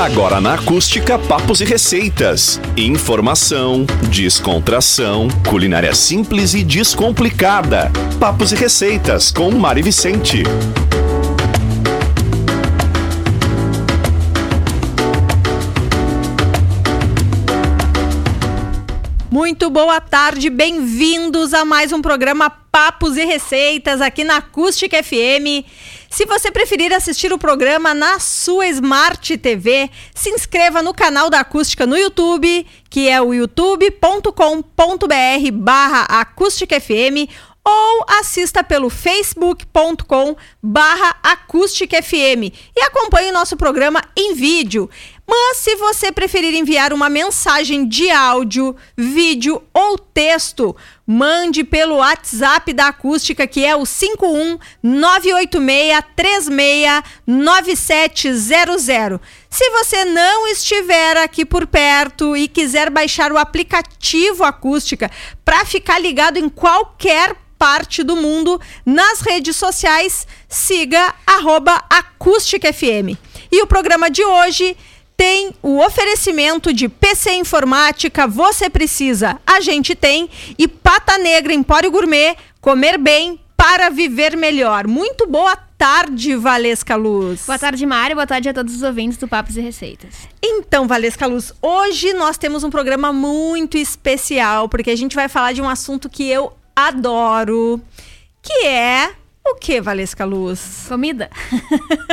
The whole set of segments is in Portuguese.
Agora na Acústica Papos e Receitas. Informação, descontração, culinária simples e descomplicada. Papos e Receitas com Mari Vicente. Muito boa tarde, bem-vindos a mais um programa Papos e Receitas aqui na Acústica FM. Se você preferir assistir o programa na sua Smart TV, se inscreva no canal da Acústica no YouTube, que é o youtube.com.br barra Acústica FM ou assista pelo facebook.com barra Acústica FM e acompanhe o nosso programa em vídeo. Mas se você preferir enviar uma mensagem de áudio, vídeo ou texto, mande pelo WhatsApp da Acústica, que é o 51986369700. Se você não estiver aqui por perto e quiser baixar o aplicativo Acústica para ficar ligado em qualquer parte do mundo, nas redes sociais, siga arroba. E o programa de hoje tem o oferecimento de PC Informática, você precisa, a gente tem, e Pata Negra Empório Gourmet, comer bem para viver melhor. Muito boa tarde, Valesca Luz. Boa tarde, Mário. Boa tarde a todos os ouvintes do Papos e Receitas. Então, Valesca Luz, hoje nós temos um programa muito especial, porque a gente vai falar de um assunto que eu adoro, que é o que, Valesca Luz? Comida.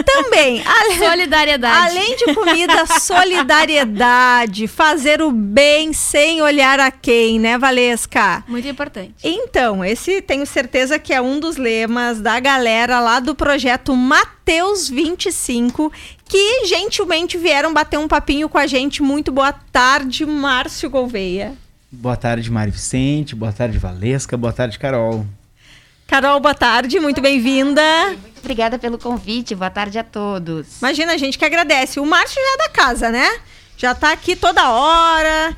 Também. solidariedade. Além de comida, solidariedade. Fazer o bem sem olhar a quem, né, Valesca? Muito importante. Então, esse tenho certeza que é um dos lemas da galera lá do projeto Mateus 25, que gentilmente vieram bater um papinho com a gente. Muito boa tarde, Márcio Gouveia. Boa tarde, Mari Vicente. Boa tarde, Valesca. Boa tarde, Carol. Carol, boa tarde, muito bem-vinda. Muito obrigada pelo convite, boa tarde a todos. Imagina, a gente que agradece. O Márcio já é da casa, né? Já tá aqui toda hora,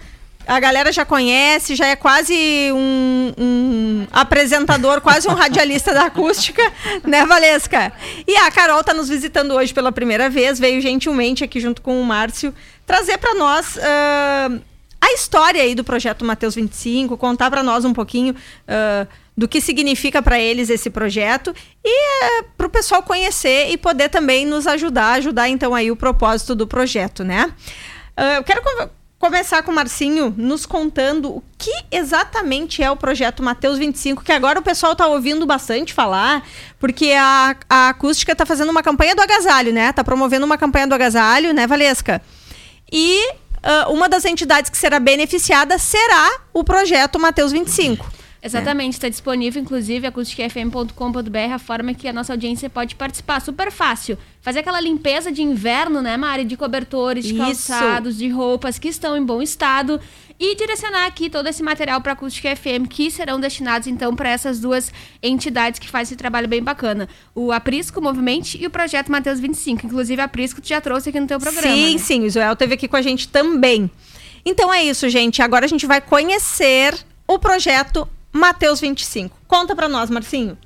a galera já conhece, já é quase um, um apresentador, quase um radialista da acústica, né, Valesca? E a Carol tá nos visitando hoje pela primeira vez, veio gentilmente aqui junto com o Márcio trazer para nós uh, a história aí do projeto Mateus 25, contar para nós um pouquinho. Uh, do que significa para eles esse projeto e é, para o pessoal conhecer e poder também nos ajudar, ajudar então aí o propósito do projeto, né? Uh, eu quero começar com o Marcinho nos contando o que exatamente é o projeto Mateus 25, que agora o pessoal está ouvindo bastante falar, porque a, a acústica está fazendo uma campanha do agasalho, né? Está promovendo uma campanha do agasalho, né, Valesca? E uh, uma das entidades que será beneficiada será o projeto Mateus 25. Exatamente, está disponível, inclusive, acusticfm.com.br, a forma que a nossa audiência pode participar. Super fácil. Fazer aquela limpeza de inverno, né, Mari? De cobertores, de Isso. calçados, de roupas que estão em bom estado. E direcionar aqui todo esse material para a Acústica FM, que serão destinados, então, para essas duas entidades que fazem esse trabalho bem bacana. O Aprisco Movimento e o Projeto Mateus 25. Inclusive, a Aprisco tu já trouxe aqui no teu programa. Sim, né? sim. O Joel esteve aqui com a gente também. Então é isso, gente. Agora a gente vai conhecer o projeto Mateus 25. Conta para nós, Marcinho.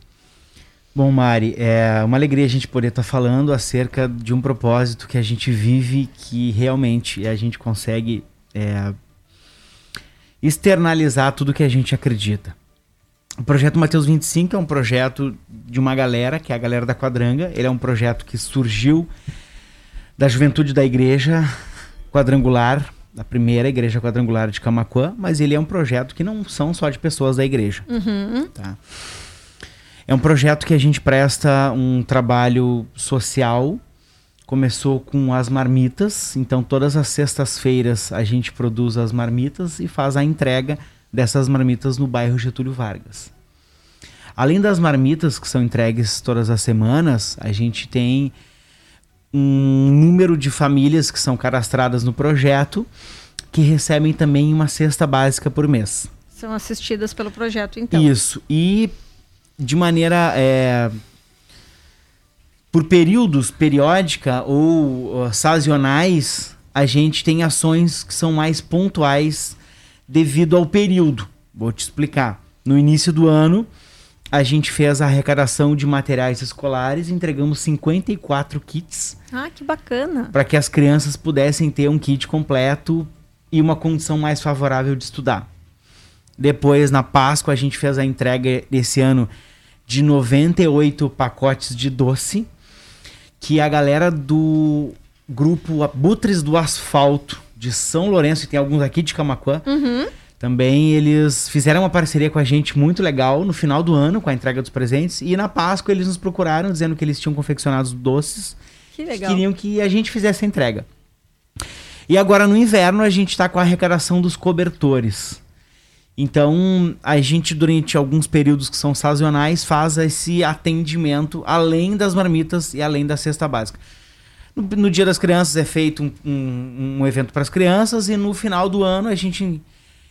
Bom, Mari, é uma alegria a gente poder estar tá falando acerca de um propósito que a gente vive, que realmente a gente consegue é, externalizar tudo que a gente acredita. O projeto Mateus 25 é um projeto de uma galera, que é a galera da Quadranga. Ele é um projeto que surgiu da juventude da igreja quadrangular, da primeira igreja quadrangular de Camacuã, mas ele é um projeto que não são só de pessoas da igreja. Uhum. Tá? É um projeto que a gente presta um trabalho social. Começou com as marmitas, então todas as sextas-feiras a gente produz as marmitas e faz a entrega dessas marmitas no bairro Getúlio Vargas. Além das marmitas que são entregues todas as semanas, a gente tem um número de famílias que são cadastradas no projeto que recebem também uma cesta básica por mês. São assistidas pelo projeto, então. Isso. E de maneira. É, por períodos, periódica ou uh, sazonais, a gente tem ações que são mais pontuais devido ao período. Vou te explicar. No início do ano, a gente fez a arrecadação de materiais escolares, entregamos 54 kits. Ah, que bacana. Para que as crianças pudessem ter um kit completo e uma condição mais favorável de estudar. Depois, na Páscoa, a gente fez a entrega esse ano de 98 pacotes de doce, que a galera do grupo Abutres do Asfalto de São Lourenço, e tem alguns aqui de Camacuã, Uhum. Também eles fizeram uma parceria com a gente muito legal no final do ano, com a entrega dos presentes, e na Páscoa eles nos procuraram dizendo que eles tinham confeccionado os doces, Que que legal. queriam que a gente fizesse a entrega. E agora no inverno a gente está com a arrecadação dos cobertores. Então, a gente, durante alguns períodos que são sazonais, faz esse atendimento além das marmitas e além da cesta básica. No, no Dia das Crianças é feito um, um- um evento para as crianças e no final do ano a gente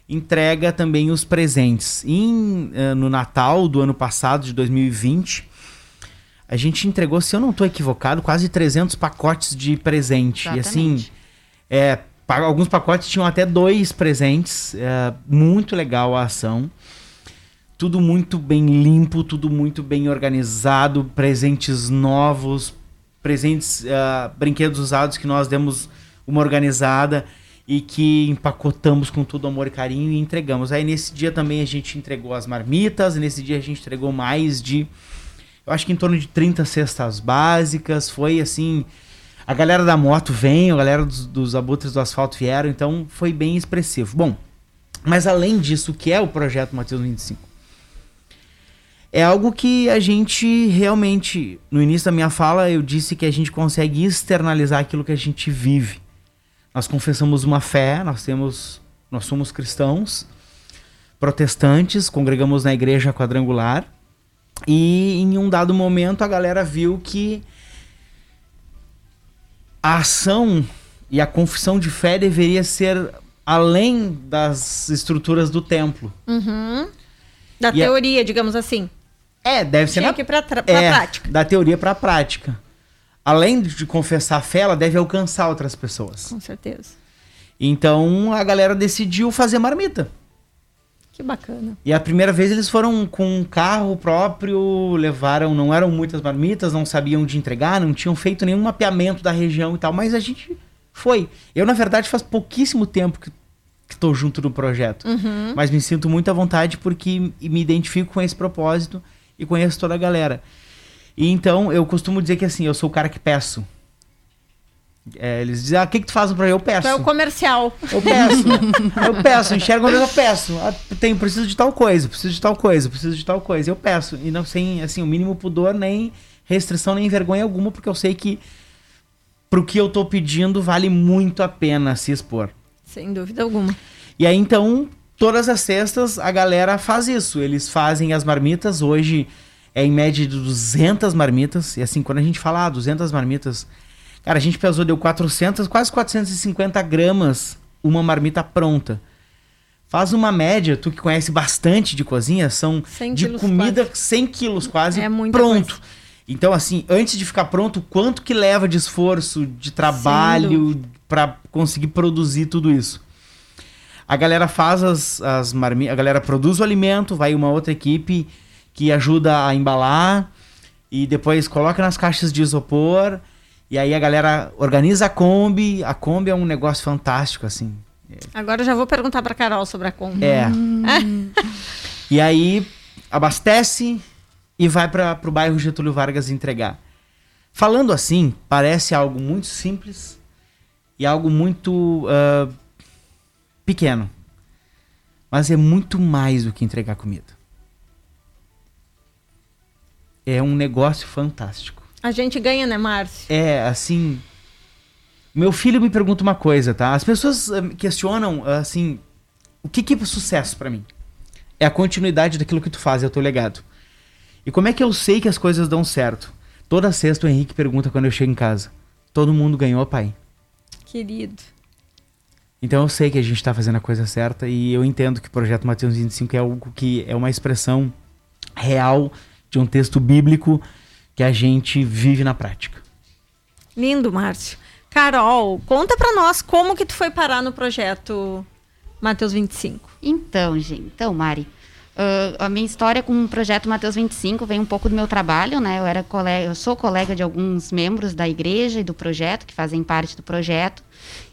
entrega também os presentes. Em, eh, no Natal do ano passado, de 2020, a gente entregou, se eu não estou equivocado, quase 300 pacotes de presente. E assim, Exatamente. é, alguns pacotes tinham até dois presentes. é, muito legal a ação. Tudo muito bem limpo, tudo muito bem organizado, presentes novos, presentes, é, brinquedos usados que nós demos uma organizada e que empacotamos com todo amor e carinho e entregamos. Aí nesse dia também a gente entregou as marmitas, nesse dia a gente entregou mais de, eu acho que em torno de 30 cestas básicas. Foi assim, a galera da moto veio, a galera dos, dos abutres do asfalto vieram, então foi bem expressivo. Bom, mas além disso, o que é o projeto Mateus 25? É algo que a gente realmente, no início da minha fala, eu disse que a gente consegue externalizar aquilo que a gente vive. Nós confessamos uma fé, nós temos, nós somos cristãos, protestantes, congregamos na igreja quadrangular, e em um dado momento a galera viu que a ação e a confissão de fé deveria ser além das estruturas do templo. Uhum. Da E a- teoria, digamos assim. É, deve ser Tinha na que pra, pra é, prática. Da teoria para a prática. Além de confessar a fé, ela deve alcançar outras pessoas. Com certeza. Então a galera decidiu fazer marmita. Que bacana. E a primeira vez eles foram com um carro próprio, levaram, não eram muitas marmitas, não sabiam de entregar, não tinham feito nenhum mapeamento da região e tal, mas a gente foi. Eu, na verdade, faz pouquíssimo tempo que, que tô junto no projeto. Uhum. Mas me sinto muito à vontade porque me identifico com esse propósito e conheço toda a galera. E então eu costumo dizer que assim, eu sou o cara que peço. É, eles dizem, ah, o que, que tu faz no projeto? Eu peço. É o comercial. Eu peço. eu peço, enxergo uma vez eu peço. Ah, tenho, preciso de tal coisa, preciso de tal coisa, preciso de tal coisa. Eu peço. E não sem assim, o mínimo pudor, nem restrição, nem vergonha alguma, porque eu sei que pro que eu tô pedindo vale muito a pena se expor. Sem dúvida alguma. E aí então, todas as sextas a galera faz isso. Eles fazem as marmitas. Hoje é em média de 200 marmitas. E assim, quando a gente fala ah, 200 marmitas, cara, a gente pesou, deu 400, quase 450 gramas uma marmita pronta. Faz uma média, tu que conhece bastante de cozinha, são 100 de comida 100 quilos quase É pronto. Então, assim, antes de ficar pronto, quanto que leva de esforço, de trabalho para conseguir produzir tudo isso? A galera faz as, as marmitas, a galera produz o alimento, vai uma outra equipe que ajuda a embalar e depois coloca nas caixas de isopor. E aí a galera organiza a Kombi. A Kombi é um negócio fantástico, assim. Agora eu já vou perguntar pra Carol sobre a compra. É. e aí abastece e vai para o bairro Getúlio Vargas entregar. Falando assim, parece algo muito simples e algo muito ah, pequeno. Mas é muito mais do que entregar comida. É um negócio fantástico. A gente ganha, né, Márcio? É, assim. Meu filho me pergunta uma coisa, tá? As pessoas eh, questionam, assim, o que que é sucesso pra mim? É a continuidade daquilo que tu faz, é o teu legado. E como é que eu sei que as coisas dão certo? Toda sexta o Henrique pergunta quando eu chego em casa: Todo mundo ganhou, pai? Querido. Então eu sei que a gente tá fazendo a coisa certa e eu entendo que o projeto Mateus 25 é algo que é uma expressão real de um texto bíblico que a gente vive na prática. Lindo, Márcio. Carol, conta pra nós como que tu foi parar no projeto Mateus 25. Então, gente, então, Mari, Uh, a minha história com o projeto Mateus 25 vem um pouco do meu trabalho, né? Eu era colega, eu sou colega de alguns membros da igreja e do projeto que fazem parte do projeto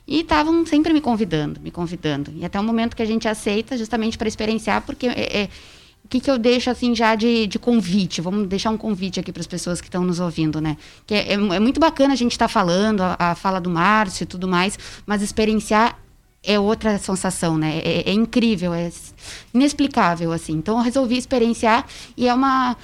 e estavam sempre me convidando, me convidando. E até o momento que a gente aceita, justamente para experienciar, porque é, é, que, que eu deixo assim já de, de convite? Vamos deixar um convite aqui para as pessoas que estão nos ouvindo, né? Que é, é, é muito bacana a gente estar tá falando a, a fala do Márcio e tudo mais, mas experienciar é outra sensação, né? É, é, incrível, é inexplicável, assim. Então eu resolvi experienciar e é uma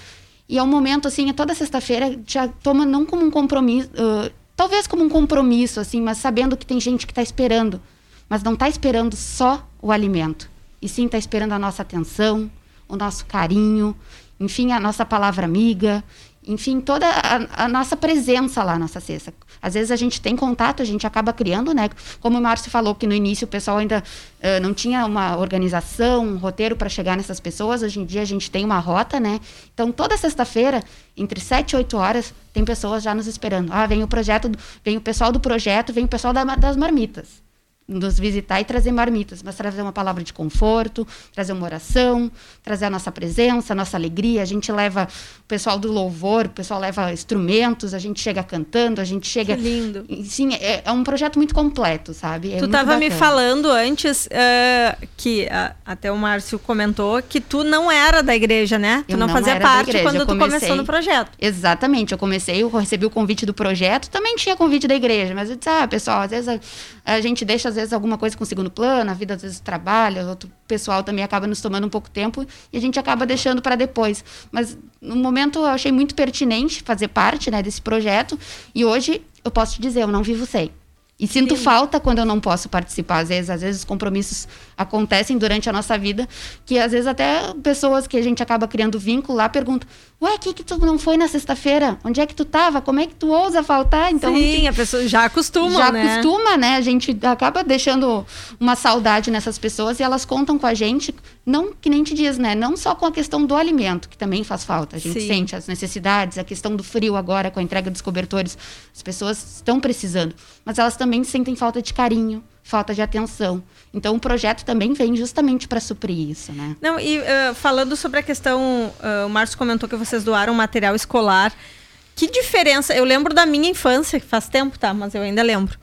e é um momento assim, toda sexta-feira já toma não como um compromisso, uh, talvez como um compromisso, assim, mas sabendo que tem gente que está esperando, mas não está esperando só o alimento, e sim está esperando a nossa atenção, o nosso carinho, enfim, a nossa palavra amiga, enfim, toda a, a, nossa presença lá, nossa cesta. Às vezes a gente tem contato, a gente acaba criando, né? Como o Márcio falou, que no início o pessoal ainda uh, não tinha uma organização, um roteiro para chegar nessas pessoas. Hoje em dia a gente tem uma rota, né? Então, toda sexta-feira, entre 7 e 8 horas, tem pessoas já nos esperando. Ah, vem o projeto, vem o pessoal do projeto, vem o pessoal da, das marmitas nos visitar e trazer marmitas, mas trazer uma palavra de conforto, trazer uma oração, trazer a nossa presença, a nossa alegria. A gente leva o pessoal do louvor, o pessoal leva instrumentos, a gente chega cantando, a gente chega. Que lindo. Sim, é, é um projeto muito completo, sabe? É tu estava me falando antes uh, que uh, até o Márcio comentou que tu não era da igreja, né? Eu tu não, não fazia parte quando eu tu comecei... começou no projeto. Exatamente, eu comecei, eu recebi o convite do projeto, também tinha convite da igreja, mas eu disse, ah, pessoal, às vezes a, a gente deixa às vezes alguma coisa com segundo plano, a vida às vezes trabalha, outro pessoal também acaba nos tomando um pouco tempo e a gente acaba deixando para depois. Mas no momento eu achei muito pertinente fazer parte né, desse projeto e hoje eu posso te dizer, eu não vivo sem. E sinto Sim. falta quando eu não posso participar. Às vezes, às vezes os compromissos acontecem durante a nossa vida, que às vezes até pessoas que a gente acaba criando vínculo lá perguntam: Ué, que que tu não foi na sexta-feira? Onde é que tu tava? Como é que tu ousa faltar? Então, Sim, a, pessoa já acostuma, já né? acostuma, né? A gente acaba deixando uma saudade nessas pessoas e elas contam com a gente, não que nem te diz, né? Não só com a questão do alimento, que também faz falta. A gente Sim. sente as necessidades, a questão do frio agora com a entrega dos cobertores. As pessoas estão precisando, mas elas também sentem falta de carinho, falta de atenção. Então o projeto também vem justamente para suprir isso, né? Não, e uh, falando sobre a questão, uh, o Márcio comentou que vocês doaram material escolar. Que diferença? Eu lembro da minha infância, que faz tempo, tá? Mas eu ainda lembro.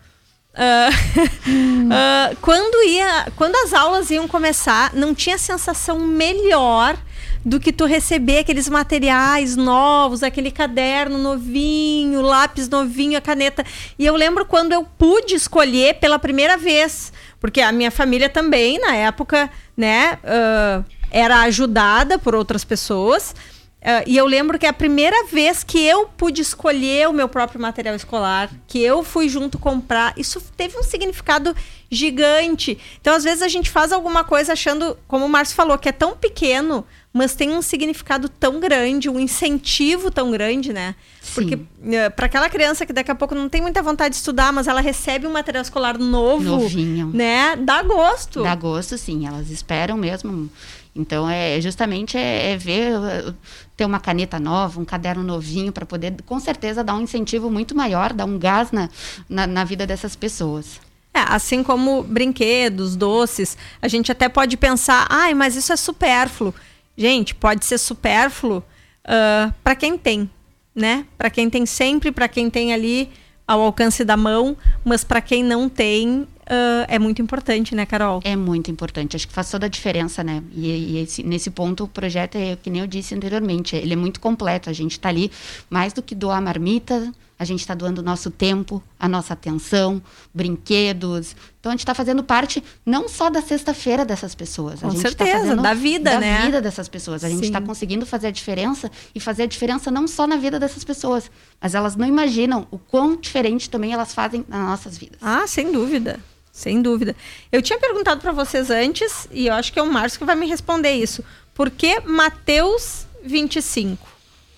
Uh, quando ia, quando as aulas iam começar, não tinha sensação melhor do que tu receber aqueles materiais novos, aquele caderno novinho, lápis novinho, a caneta. E eu lembro quando eu pude escolher pela primeira vez, porque a minha família também, na época, né, uh, era ajudada por outras pessoas. Uh, e eu lembro que é a primeira vez que eu pude escolher o meu próprio material escolar, que eu fui junto comprar, isso teve um significado gigante. Então, às vezes, a gente faz alguma coisa achando, como o Márcio falou, que é tão pequeno, mas tem um significado tão grande, um incentivo tão grande, né? Sim. Porque uh, para aquela criança que daqui a pouco não tem muita vontade de estudar, mas ela recebe um material escolar novo, Novinho. né? Dá gosto. Dá gosto, sim. Elas esperam mesmo. Então, é justamente é, é ver, eh, ter uma caneta nova, um caderno novinho, para poder, com certeza, dar um incentivo muito maior, dar um gás na, na, na vida dessas pessoas. É, assim como brinquedos, doces, a gente até pode pensar, ai, mas isso é supérfluo. Gente, pode ser supérfluo uh, ah, para quem tem, né? Para quem tem sempre, para quem tem ali ao alcance da mão, mas para quem não tem, uh, é muito importante, né, Carol? É muito importante. Acho que faz toda a diferença, né? E, e esse, nesse ponto, o projeto é, que nem eu disse anteriormente, ele é muito completo. A gente está ali mais do que doar marmita, a gente está doando o nosso tempo, a nossa atenção, brinquedos. Então a gente está fazendo parte não só da sexta-feira dessas pessoas. Com a gente tá certeza, da vida, da né? Da vida dessas pessoas. A gente está conseguindo fazer a diferença e fazer a diferença não só na vida dessas pessoas, mas elas não imaginam o quão diferente também elas fazem nas nossas vidas. Ah, sem dúvida. Sem dúvida. Eu tinha perguntado para vocês antes, e eu acho que é o Márcio que vai me responder isso. Por que Mateus 25?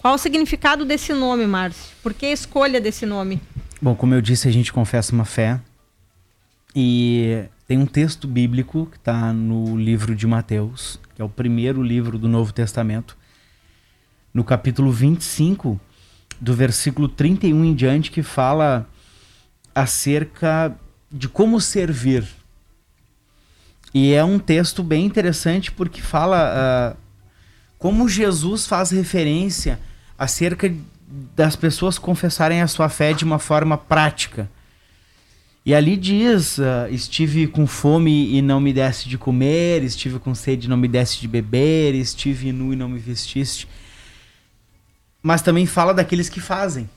Qual o significado desse nome, Márcio? Por que a escolha desse nome? Bom, como eu disse, a gente confessa uma fé. E tem um texto bíblico que está no livro de Mateus, que é o primeiro livro do Novo Testamento, no capítulo 25, do versículo 31 em diante, que fala acerca de como servir. E é um texto bem interessante porque fala uh, como Jesus faz referência acerca das pessoas confessarem a sua fé de uma forma prática. E ali diz: uh, estive com fome e não me desse de comer, estive com sede e não me desse de beber, estive nu e não me vestiste. Mas também fala daqueles que fazem.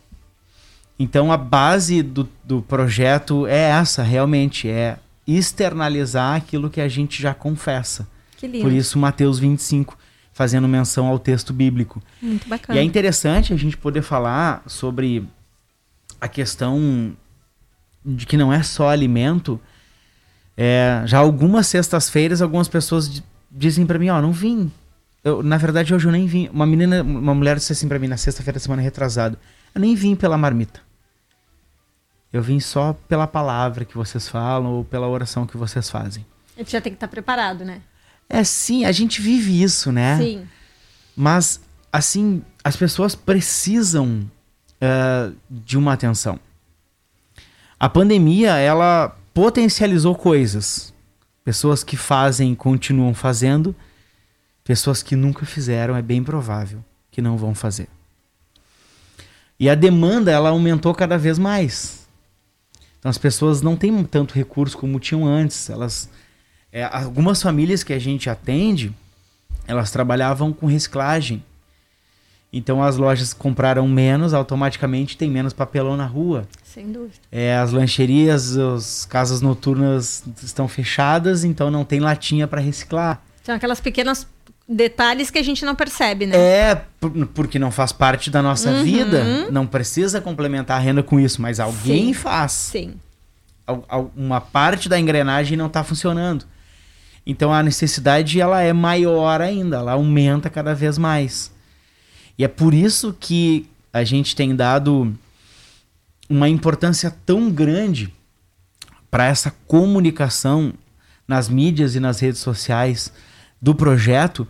Então a base do, do projeto é essa, realmente, é externalizar aquilo que a gente já confessa. Que lindo. Por isso, Mateus 25, fazendo menção ao texto bíblico. Muito bacana. E é interessante a gente poder falar sobre a questão de que não é só alimento. É, já algumas sextas-feiras, algumas pessoas dizem para mim: Ó, oh, não vim. Eu, na verdade, hoje eu nem vim. Uma menina, uma mulher disse assim para mim na sexta-feira da semana retrasada: Eu nem vim pela marmita. Eu vim só pela palavra que vocês falam ou pela oração que vocês fazem. A gente já tem que estar tá preparado, né? É sim, a gente vive isso, né? Sim. Mas, assim, as pessoas precisam uh, de uma atenção. A pandemia, ela potencializou coisas. Pessoas que fazem continuam fazendo, pessoas que nunca fizeram, é bem provável que não vão fazer. E a demanda, ela aumentou cada vez mais. Então as pessoas não têm tanto recurso como tinham antes. Elas, é, algumas famílias que a gente atende, elas trabalhavam com reciclagem. Então as lojas compraram menos, automaticamente tem menos papelão na rua. Sem dúvida. É, as lancherias, as casas noturnas estão fechadas, então não tem latinha para reciclar. São aquelas pequenas detalhes que a gente não percebe, né? É, porque não faz parte da nossa uhum. vida. Não precisa complementar a renda com isso, mas alguém Sim. faz. Sim. Uma parte da engrenagem não está funcionando. Então a necessidade ela é maior ainda, ela aumenta cada vez mais. E é por isso que a gente tem dado uma importância tão grande para essa comunicação nas mídias e nas redes sociais do projeto.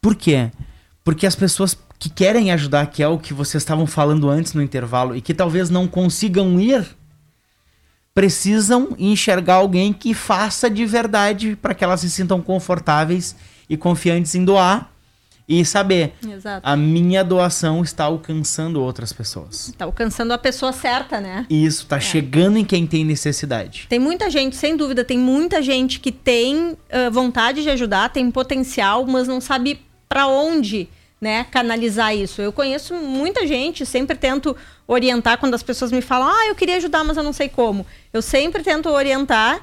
Por quê? Porque as pessoas que querem ajudar, que é o que vocês estavam falando antes no intervalo, e que talvez não consigam ir, precisam enxergar alguém que faça de verdade para que elas se sintam confortáveis e confiantes em doar e saber Exato. a minha doação está alcançando outras pessoas. Está alcançando a pessoa certa, né? Isso, está é. chegando em quem tem necessidade. Tem muita gente, sem dúvida, tem muita gente que tem uh, vontade de ajudar, tem potencial, mas não sabe para onde né, canalizar isso. Eu conheço muita gente, sempre tento orientar quando as pessoas me falam, ah, eu queria ajudar, mas eu não sei como. Eu sempre tento orientar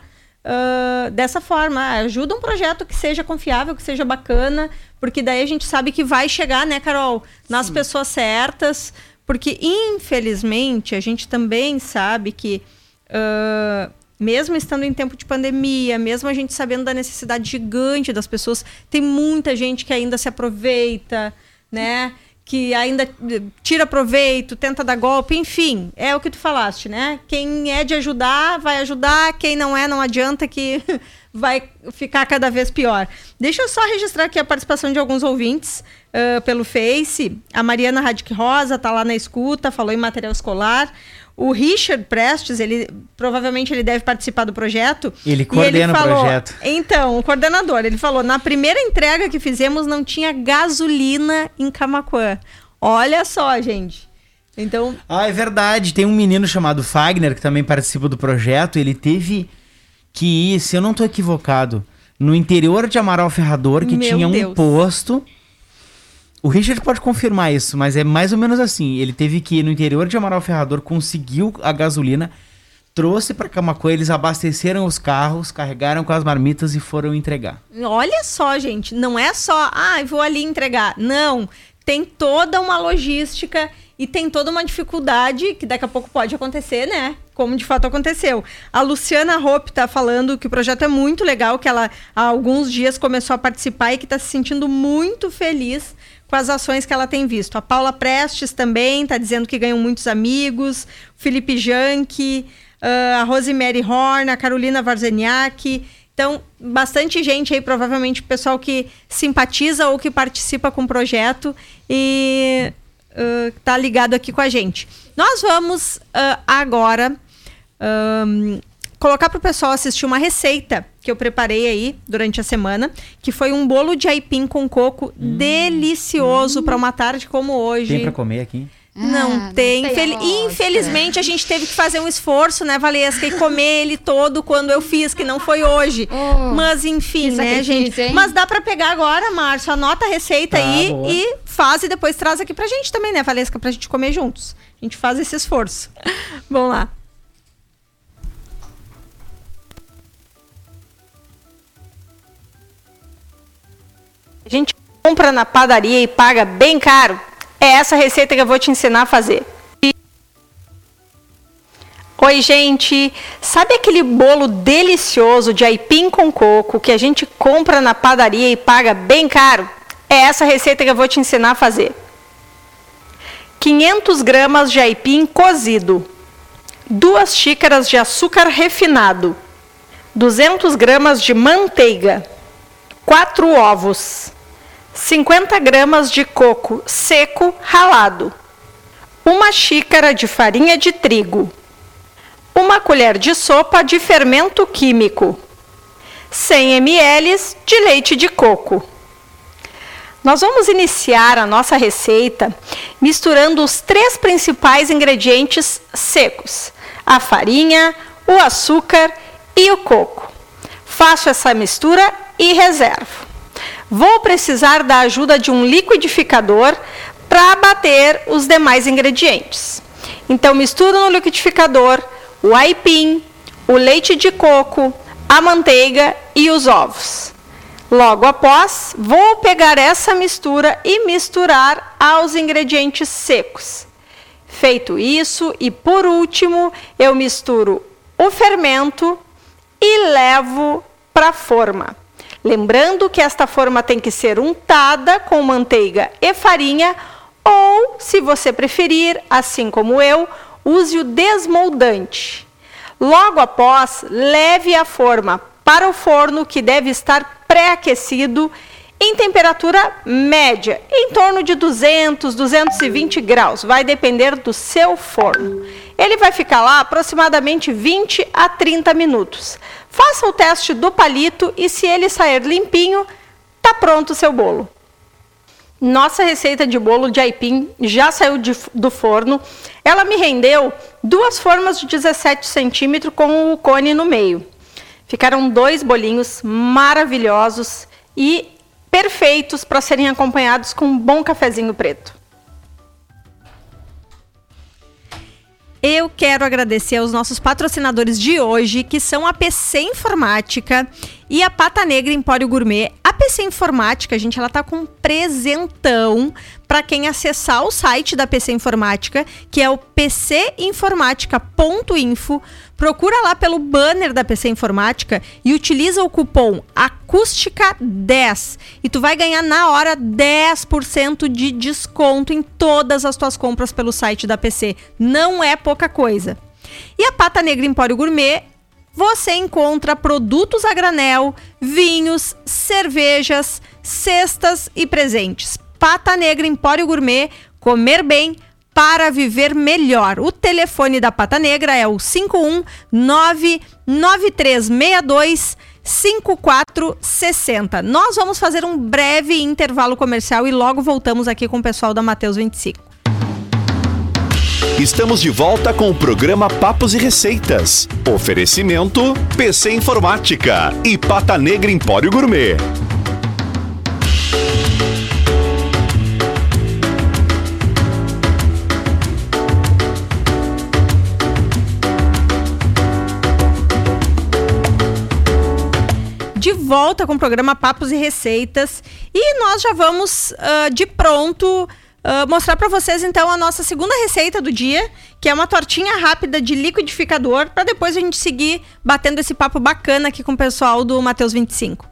uh, dessa forma. Ah, ajuda um projeto que seja confiável, que seja bacana, porque daí a gente sabe que vai chegar, né, Carol, nas Sim. pessoas certas. Porque, infelizmente, a gente também sabe que, uh, mesmo estando em tempo de pandemia, mesmo a gente sabendo da necessidade gigante das pessoas, tem muita gente que ainda se aproveita, né? Que ainda eh, tira proveito, tenta dar golpe, enfim, é o que tu falaste, né? Quem é de ajudar, vai ajudar, quem não é, não adianta que vai ficar cada vez pior. Deixa eu só registrar aqui a participação de alguns ouvintes uh, pelo Face. A Mariana Radic Rosa tá lá na escuta, falou em material escolar. O Richard Prestes, ele provavelmente ele deve participar do projeto. Ele coordena ele falou, o projeto. Então, o coordenador, ele falou: na primeira entrega que fizemos não tinha gasolina em Camacuã. Olha só, gente. Então. Ah, é verdade. Tem um menino chamado Fagner que também participa do projeto. Ele teve que ir, se eu não estou equivocado, no interior de Amaral Ferrador, que Meu tinha um Deus. posto o Richard pode confirmar isso, mas é mais ou menos assim. Ele teve que ir no interior de Amaral Ferrador, conseguiu a gasolina, trouxe para Camacuã, eles abasteceram os carros, carregaram com as marmitas e foram entregar. Olha só, gente, não é só, ah, vou ali entregar. Não, tem toda uma logística e tem toda uma dificuldade que daqui a pouco pode acontecer, né? Como de fato aconteceu. A Luciana Hope está falando que o projeto é muito legal, que ela há alguns dias começou a participar e que está se sentindo muito feliz com as ações que ela tem visto. A Paula Prestes também está dizendo que ganham muitos amigos. Felipe Janke, uh, a Rosemary Horn, a Carolina Varzeniak. Então, bastante gente aí, provavelmente pessoal que simpatiza ou que participa com o projeto e está uh, ligado aqui com a gente. Nós vamos uh, agora um, colocar para o pessoal assistir uma receita que eu preparei aí durante a semana, que foi um bolo de aipim com coco hum. delicioso hum. para uma tarde como hoje. Tem para comer aqui? Não ah, tem. Não tem Infelizmente, a gente teve que fazer um esforço, né, Valesca? E comer ele todo quando eu fiz, que não foi hoje. Oh, Mas, enfim, né, gente? Hein? Mas dá para pegar agora, Márcio. Anota a receita tá, aí boa. e faz e depois traz aqui pra gente também, né, Valesca? Pra gente comer juntos. A gente faz esse esforço. Vamos lá. A gente compra na padaria e paga bem caro. É essa receita que eu vou te ensinar a fazer. Oi, gente! Sabe aquele bolo delicioso de aipim com coco que a gente compra na padaria e paga bem caro? É essa receita que eu vou te ensinar a fazer. 500 gramas de aipim cozido, 2 xícaras de açúcar refinado, 200 gramas de manteiga, 4 ovos, 50 gramas de coco seco ralado, uma xícara de farinha de trigo, uma colher de sopa de fermento químico, 100 ml de leite de coco. Nós vamos iniciar a nossa receita misturando os três principais ingredientes secos: a farinha, o açúcar e o coco. Faço essa mistura e reservo. Vou precisar da ajuda de um liquidificador para bater os demais ingredientes. Então, misturo no liquidificador o aipim, o leite de coco, a manteiga e os ovos. Logo após, vou pegar essa mistura e misturar aos ingredientes secos. Feito isso, e por último, eu misturo o fermento e levo para a forma. Lembrando que esta forma tem que ser untada com manteiga e farinha, ou, se você preferir, assim como eu, use o desmoldante. Logo após, leve a forma para o forno que deve estar pré-aquecido em temperatura média, em torno de 200, 220 graus, vai depender do seu forno. Ele vai ficar lá aproximadamente 20 a 30 minutos. Faça o teste do palito e se ele sair limpinho, tá pronto o seu bolo. Nossa receita de bolo de aipim já saiu de, do forno. Ela me rendeu duas formas de 17 centímetros com o cone no meio. Ficaram dois bolinhos maravilhosos e perfeitos para serem acompanhados com um bom cafezinho preto. Eu quero agradecer aos nossos patrocinadores de hoje, que são a PC Informática e a Pata Negra Empório Gourmet. A PC Informática, gente, ela tá com um presentão para quem acessar o site da PC Informática, que é o pcinformática.info. Procura lá pelo banner da PC Informática e utiliza o cupom acústica10 e tu vai ganhar na hora 10% de desconto em todas as tuas compras pelo site da PC. Não é pouca coisa. E a Pata Negra Empório Gourmet você encontra produtos a granel, vinhos, cervejas, cestas e presentes. Pata Negra Empório Gourmet, comer bem para viver melhor. O telefone da Pata Negra é o 5199362 5460. Nós vamos fazer um breve intervalo comercial e logo voltamos aqui com o pessoal da Mateus 25. Estamos de volta com o programa Papos e Receitas. Oferecimento PC Informática e Pata Negra Empório Gourmet. De volta com o programa Papos e Receitas e nós já vamos uh, de pronto Uh, mostrar para vocês então a nossa segunda receita do dia, que é uma tortinha rápida de liquidificador, para depois a gente seguir batendo esse papo bacana aqui com o pessoal do Mateus 25.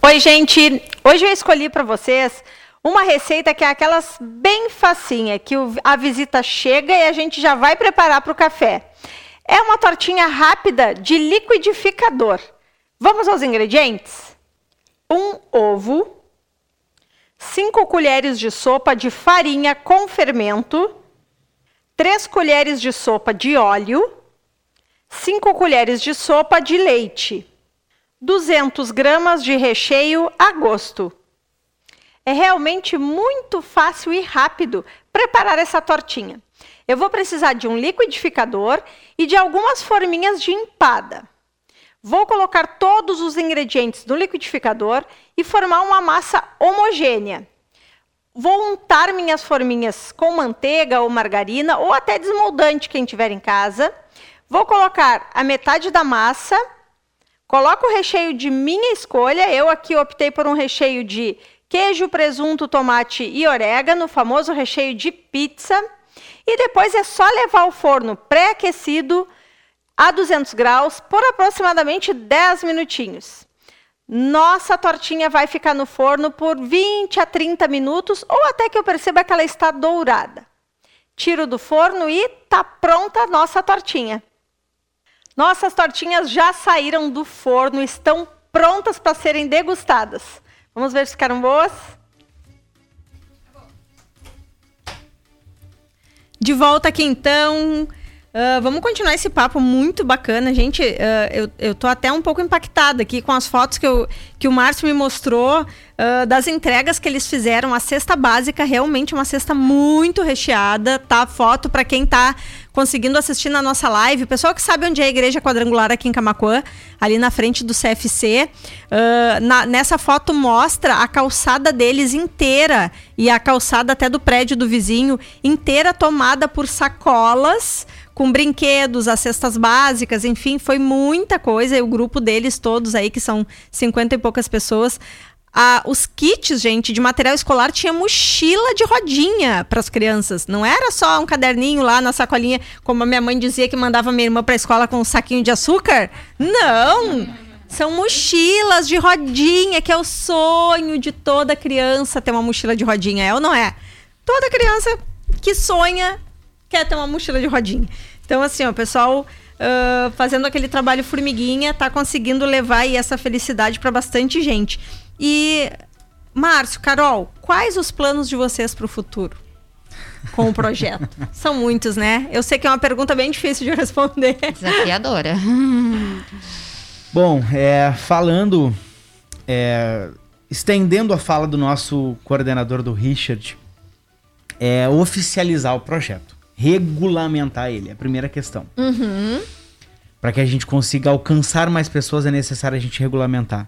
Oi, gente! Hoje eu escolhi para vocês uma receita que é aquelas bem facinha, que a visita chega e a gente já vai preparar para o café. É uma tortinha rápida de liquidificador. Vamos aos ingredientes? Um ovo, 5 colheres de sopa de farinha com fermento, 3 colheres de sopa de óleo, 5 colheres de sopa de leite, 200 gramas de recheio a gosto. É realmente muito fácil e rápido preparar essa tortinha. Eu vou precisar de um liquidificador e de algumas forminhas de empada. Vou colocar todos os ingredientes no liquidificador e formar uma massa homogênea. Vou untar minhas forminhas com manteiga ou margarina ou até desmoldante, quem tiver em casa. Vou colocar a metade da massa, coloco o recheio de minha escolha. Eu aqui optei por um recheio de queijo, presunto, tomate e orégano, famoso recheio de pizza. E depois é só levar ao forno pré-aquecido a 200 graus por aproximadamente 10 minutinhos. Nossa tortinha vai ficar no forno por 20 a 30 minutos ou até que eu perceba que ela está dourada. Tiro do forno e tá pronta a nossa tortinha. Nossas tortinhas já saíram do forno, estão prontas para serem degustadas. Vamos ver se ficaram boas? De volta aqui então. Uh, vamos continuar esse papo muito bacana, gente. Uh, eu, eu tô até um pouco impactada aqui com as fotos que, eu, que o Márcio me mostrou uh, das entregas que eles fizeram. A cesta básica, realmente uma cesta muito recheada, tá? Foto para quem tá conseguindo assistir na nossa live. O pessoal que sabe onde é a igreja quadrangular aqui em Camacuã, ali na frente do CFC, na, nessa foto mostra a calçada deles inteira e a calçada até do prédio do vizinho inteira tomada por sacolas com brinquedos, as cestas básicas, enfim, foi muita coisa. E o grupo deles todos aí, que são 50 e poucas pessoas, ah, os kits, gente, de material escolar tinha mochila de rodinha para as crianças. Não era só um caderninho lá na sacolinha, como a minha mãe dizia que mandava minha irmã para a escola com um saquinho de açúcar. Não! São mochilas de rodinha, que é o sonho de toda criança ter uma mochila de rodinha, é ou não é? Toda criança que sonha quer ter uma mochila de rodinha. Então, assim, o pessoal uh, fazendo aquele trabalho formiguinha tá conseguindo levar aí essa felicidade para bastante gente. E, Márcio, Carol, quais os planos de vocês para o futuro? Com o projeto. São muitos, né? Eu sei que é uma pergunta bem difícil de responder. Desafiadora. Bom, é, falando, é, estendendo a fala do nosso coordenador do Richard, é oficializar o projeto regulamentar ele, é a primeira questão. Uhum. Para que a gente consiga alcançar mais pessoas, é necessário a gente regulamentar.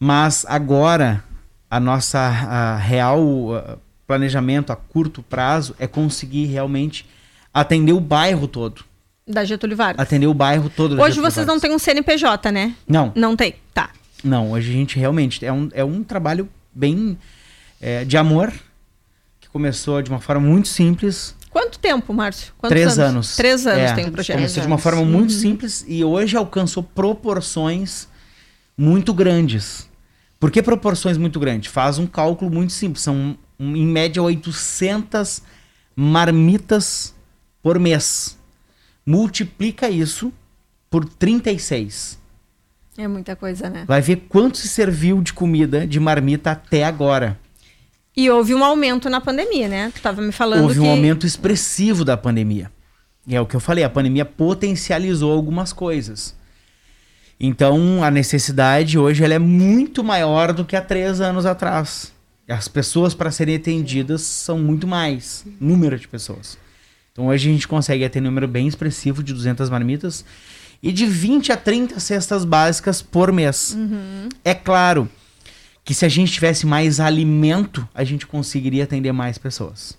Mas agora, a nossa a real a planejamento a curto prazo é conseguir realmente atender o bairro todo. Da Getúlio Vargas. Atender o bairro todo. Hoje vocês Vargas. não têm um CNPJ, né? Não. Não tem, tá. Não, hoje a gente realmente é um, é um trabalho bem é, de amor, que começou de uma forma muito simples. Quanto tempo, Márcio? Quantos Três anos? anos. Três anos é, tem o um projeto. Começou de uma forma muito uhum. simples e hoje alcançou proporções muito grandes. Por que proporções muito grandes? Faz um cálculo muito simples. São, em média, 800 marmitas por mês. Multiplica isso por 36. É muita coisa, né? Vai ver quanto se serviu de comida de marmita até agora. E houve um aumento na pandemia, né? Tu estava me falando Houve que... um aumento expressivo da pandemia. E é o que eu falei, a pandemia potencializou algumas coisas. Então, a necessidade hoje ela é muito maior do que há três anos atrás. As pessoas para serem atendidas são muito mais, número de pessoas. Então, hoje a gente consegue ter um número bem expressivo de 200 marmitas e de 20 a 30 cestas básicas por mês. Uhum. É claro que se a gente tivesse mais alimento, a gente conseguiria atender mais pessoas.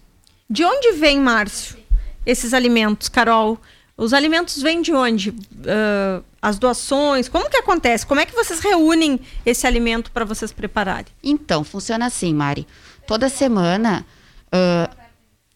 De onde vem, Márcio, esses alimentos, Carol? Os alimentos vêm de onde? Uh, as doações? Como que acontece? Como é que vocês reúnem esse alimento para vocês prepararem? Então, funciona assim, Mari. Toda semana, uh,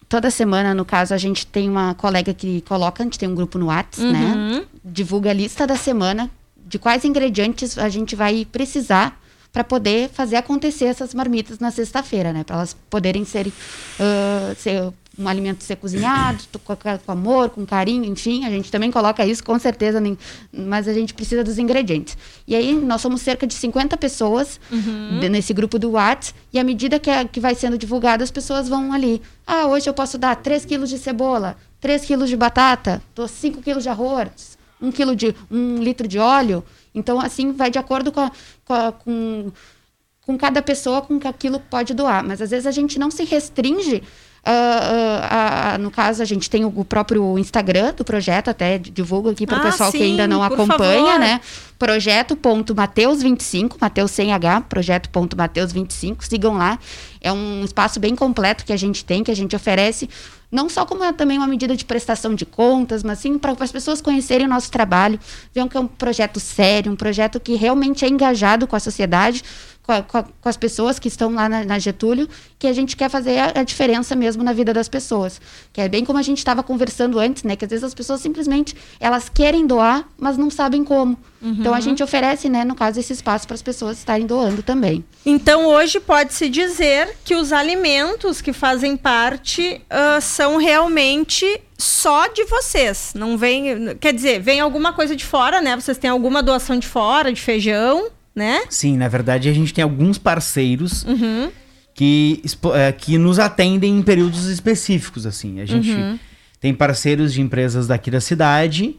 toda semana, no caso, a gente tem uma colega que coloca, a gente tem um grupo no WhatsApp, né? uhum. né? Divulga a lista da semana, de quais ingredientes a gente vai precisar para poder fazer acontecer essas marmitas na sexta-feira, né? Para elas poderem ser, uh, ser um alimento ser cozinhado, com, com, amor, com carinho, enfim, a gente também coloca isso, com certeza, mas a gente precisa dos ingredientes. E aí nós somos cerca de 50 pessoas uhum. nesse grupo do WhatsApp, e à medida que, é, que vai sendo divulgado, as pessoas vão ali. Ah, hoje eu posso dar 3 quilos de cebola, 3 quilos de batata, dou 5 quilos de arroz, um quilo de um litro de óleo. Então, assim, vai de acordo com, a, com, a, com, com cada pessoa, com que aquilo pode doar. Mas às vezes a gente não se restringe Uh, uh, uh, no caso, a gente tem o próprio Instagram do projeto, até divulgo aqui para o ah, pessoal sim, que ainda não acompanha, favor. né? Projeto.mateus25, Mateus sem H, projeto.mateus25, sigam lá. É um espaço bem completo que a gente tem, que a gente oferece, não só como é também uma medida de prestação de contas, mas sim para as pessoas conhecerem o nosso trabalho, vejam que é um projeto sério, um projeto que realmente é engajado com a sociedade, com, a, com, as pessoas que estão lá na, na, Getúlio, que a gente quer fazer a, a, diferença mesmo na vida das pessoas. Que é bem como a gente estava conversando antes, né? Que às vezes as pessoas simplesmente elas querem doar, mas não sabem como. Uhum. Então a gente oferece, né, no caso, esse espaço para as pessoas estarem doando também. Então hoje pode-se dizer que os alimentos que fazem parte uh, são realmente só de vocês. Não vem. Quer dizer, vem alguma coisa de fora, né? Vocês têm alguma doação de fora, de feijão né? Sim, na verdade a gente tem alguns parceiros uhum. que, é, que nos atendem em períodos específicos, assim. A gente uhum. tem parceiros de empresas daqui da cidade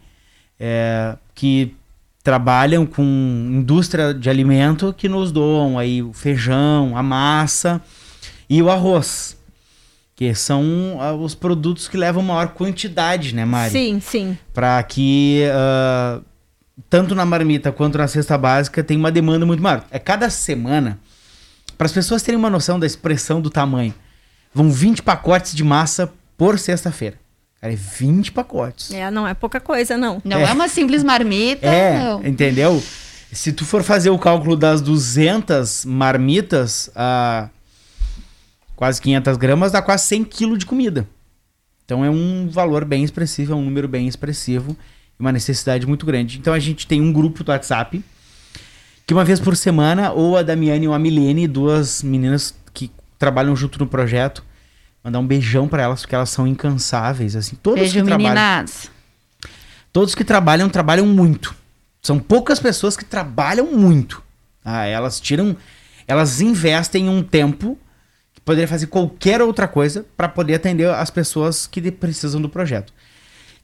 é, que trabalham com indústria de alimento que nos doam aí o feijão, a massa e o arroz. Que são uh, os produtos que levam maior quantidade, né, Mari? Sim, sim. Para que uh, tanto na marmita quanto na cesta básica, tem uma demanda muito maior. É cada semana, para as pessoas terem uma noção da expressão do tamanho, vão 20 pacotes de massa por sexta-feira. Cara, é 20 pacotes. É, não é pouca coisa, não. Não é, é uma simples marmita. É, não. entendeu? Se tu for fazer o cálculo das 200 marmitas, a quase 500 gramas, dá quase 100 quilos de comida. Então é um valor bem expressivo, é um número bem expressivo uma necessidade muito grande. Então a gente tem um grupo do WhatsApp que uma vez por semana, ou a Damiane ou a Milene, duas meninas que trabalham junto no projeto, mandar um beijão para elas, porque elas são incansáveis, assim, todos Beijo, que meninas. trabalham. Todos que trabalham, trabalham muito. São poucas pessoas que trabalham muito. Ah, elas tiram, elas investem um tempo que poderia fazer qualquer outra coisa para poder atender as pessoas que precisam do projeto.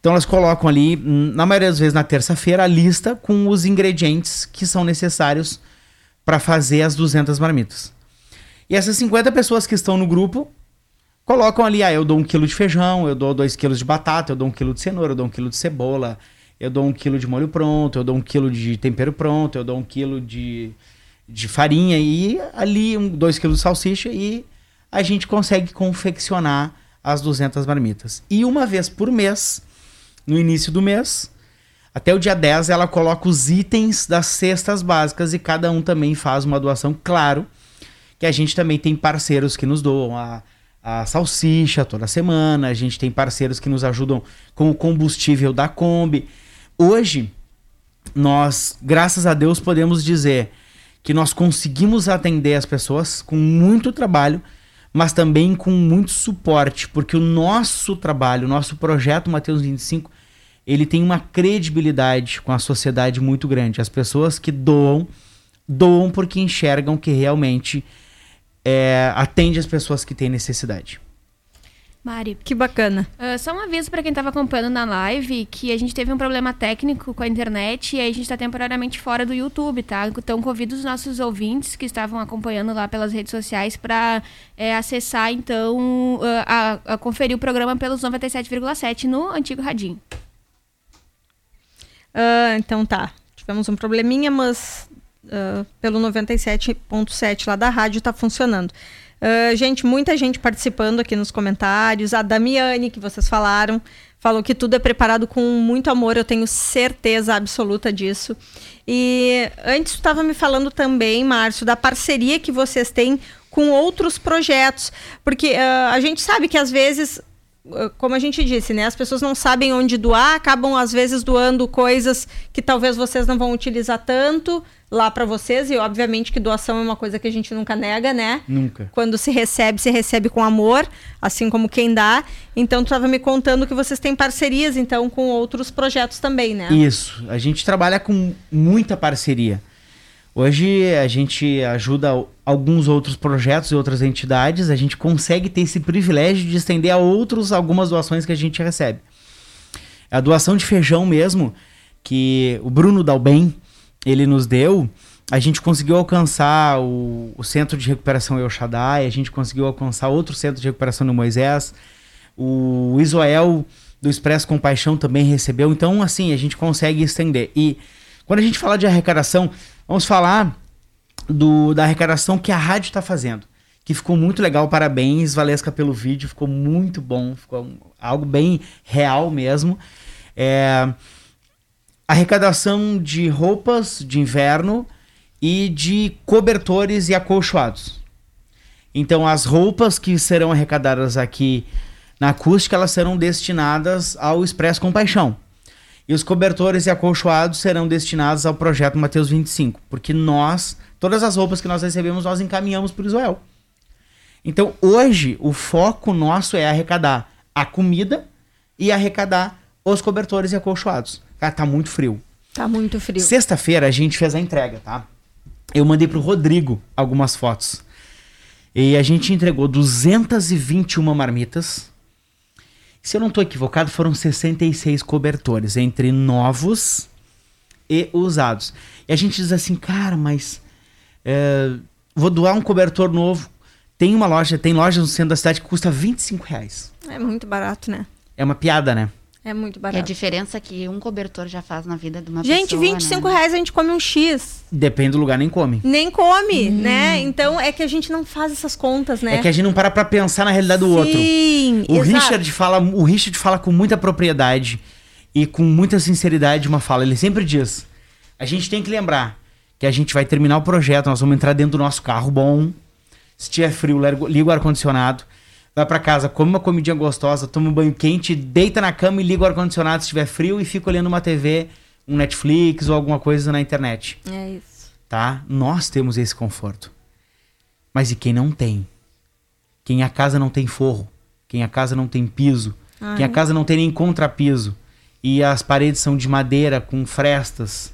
Então elas colocam ali, na maioria das vezes na terça-feira, a lista com os ingredientes que são necessários para fazer as 200 marmitas. E essas 50 pessoas que estão no grupo colocam ali, ah, eu dou um quilo de feijão, eu dou dois quilos de batata, eu dou um quilo de cenoura, eu dou um quilo de cebola, eu dou um quilo de molho pronto, eu dou um quilo de tempero pronto, eu dou um quilo de, de farinha e ali um, dois quilos de salsicha e a gente consegue confeccionar as 200 marmitas. E uma vez por mês no início do mês. Até o dia 10 ela coloca os itens das cestas básicas e cada um também faz uma doação, claro, que a gente também tem parceiros que nos doam a, a salsicha toda semana, a gente tem parceiros que nos ajudam com o combustível da Kombi. Hoje, nós, graças a Deus, podemos dizer que nós conseguimos atender as pessoas com muito trabalho, mas também com muito suporte, porque o nosso trabalho, o nosso projeto Mateus 25 ele tem uma credibilidade com a sociedade muito grande. As pessoas que doam, doam porque enxergam que realmente é, atende as pessoas que têm necessidade. Mari. Que bacana. Uh, só um aviso para quem estava acompanhando na live que a gente teve um problema técnico com a internet e aí a gente está temporariamente fora do YouTube, tá? Então convido os nossos ouvintes que estavam acompanhando lá pelas redes sociais para é, acessar então uh, a, a, conferir o programa pelos 97,7 no antigo radinho. Uh, então tá. Tivemos um probleminha, mas uh, pelo 97.7 lá da rádio tá funcionando. Uh, gente, muita gente participando aqui nos comentários. A Damiane, que vocês falaram, falou que tudo é preparado com muito amor, eu tenho certeza absoluta disso. E antes tu estava me falando também, Márcio, da parceria que vocês têm com outros projetos. Porque uh, a gente sabe que às vezes como a gente disse, né? As pessoas não sabem onde doar, acabam às vezes doando coisas que talvez vocês não vão utilizar tanto lá para vocês e obviamente que doação é uma coisa que a gente nunca nega, né? Nunca. Quando se recebe, se recebe com amor, assim como quem dá. Então tu estava me contando que vocês têm parcerias então com outros projetos também, né? Isso. A gente trabalha com muita parceria. Hoje a gente ajuda alguns outros projetos e outras entidades, a gente consegue ter esse privilégio de estender a outros algumas doações que a gente recebe. A doação de feijão mesmo, que o Bruno Dalben, ele nos deu, a gente conseguiu alcançar o, o centro de recuperação El Shaddai, a gente conseguiu alcançar outro centro de recuperação no Moisés, o Israel do Expresso Compaixão também recebeu. Então, assim, a gente consegue estender. E quando a gente fala de arrecadação, vamos falar do, da arrecadação que a rádio está fazendo. Que ficou muito legal. Parabéns, Valesca, pelo vídeo. Ficou muito bom. Ficou algo bem real mesmo. É, arrecadação de roupas de inverno e de cobertores e acolchoados. Então, as roupas que serão arrecadadas aqui na acústica, elas serão destinadas ao Expresso Compaixão. E os cobertores e acolchoados serão destinados ao projeto Mateus 25, porque nós, todas as roupas que nós recebemos, nós encaminhamos para o Israel. Então, hoje, o foco nosso é arrecadar a comida e arrecadar os cobertores e acolchoados. Cara, tá muito frio. Tá muito frio. Sexta-feira a gente fez a entrega, tá? Eu mandei pro Rodrigo algumas fotos. E a gente entregou 221 marmitas, se eu não estou equivocado, foram 66 cobertores, entre novos e usados. E a gente diz assim, cara, mas é, vou doar um cobertor novo. Tem uma loja, tem lojas no centro da cidade que custa 25 reais. É muito barato, né? É uma piada, né? É muito barato. E a diferença que um cobertor já faz na vida de uma gente, pessoa. Gente, 25 né? reais a gente come um X. Depende do lugar, nem come. Nem come, hum. né? Então é que a gente não faz essas contas, né? É que a gente não para pra pensar na realidade do Sim, outro. Sim, o Richard fala, o Richard fala com muita propriedade e com muita sinceridade uma fala. Ele sempre diz: a gente tem que lembrar que a gente vai terminar o projeto, nós vamos entrar dentro do nosso carro bom. Se tiver frio, liga o ar-condicionado vai para casa, come uma comidinha gostosa, toma um banho quente, deita na cama e liga o ar-condicionado se estiver frio e fica olhando uma TV, um Netflix ou alguma coisa na internet. É isso. Tá? Nós temos esse conforto. Mas e quem não tem? Quem a casa não tem forro, quem a casa não tem piso, Ai. quem a casa não tem nem contrapiso e as paredes são de madeira com frestas,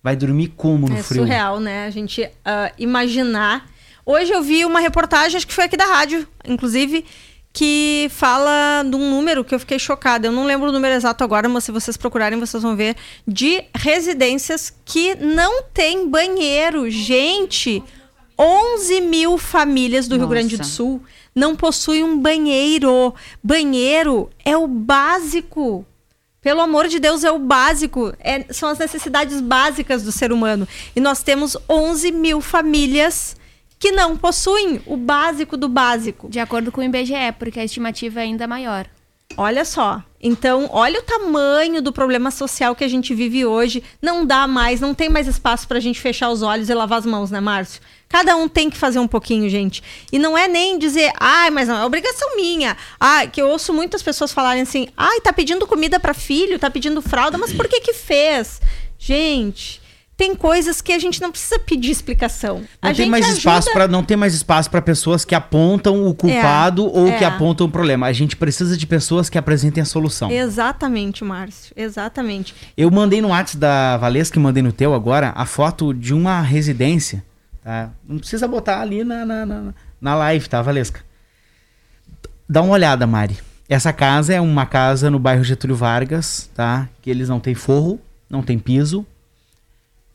vai dormir como no é frio? É surreal, né? A gente uh, imaginar Hoje eu vi uma reportagem, acho que foi aqui da rádio, inclusive, que fala de um número que eu fiquei chocada. Eu não lembro o número exato agora, mas se vocês procurarem, vocês vão ver. De residências que não tem banheiro. Gente, 11 mil famílias do Nossa. Rio Grande do Sul não possuem um banheiro. Banheiro é o básico. Pelo amor de Deus, é o básico. É, são as necessidades básicas do ser humano. E nós temos 11 mil famílias que não possuem o básico do básico. De acordo com o IBGE, porque a estimativa é ainda maior. Olha só. Então, olha o tamanho do problema social que a gente vive hoje. Não dá mais, não tem mais espaço para a gente fechar os olhos e lavar as mãos, né, Márcio? Cada um tem que fazer um pouquinho, gente. E não é nem dizer, ai, mas não, é obrigação minha. Ah, que eu ouço muitas pessoas falarem assim, ai, tá pedindo comida para filho, tá pedindo fralda, mas por que que fez? Gente, tem coisas que a gente não precisa pedir explicação. Não a tem mais ajuda... espaço para não tem mais espaço para pessoas que apontam o culpado é, ou é. que apontam o problema. A gente precisa de pessoas que apresentem a solução. Exatamente, Márcio. Exatamente. Eu mandei no WhatsApp da Valesca, que mandei no teu agora, a foto de uma residência. Tá? Não precisa botar ali na, na, na, na live, tá, Valesca? Dá uma olhada, Mari. Essa casa é uma casa no bairro Getúlio Vargas, tá? Que eles não têm forro, não tem piso,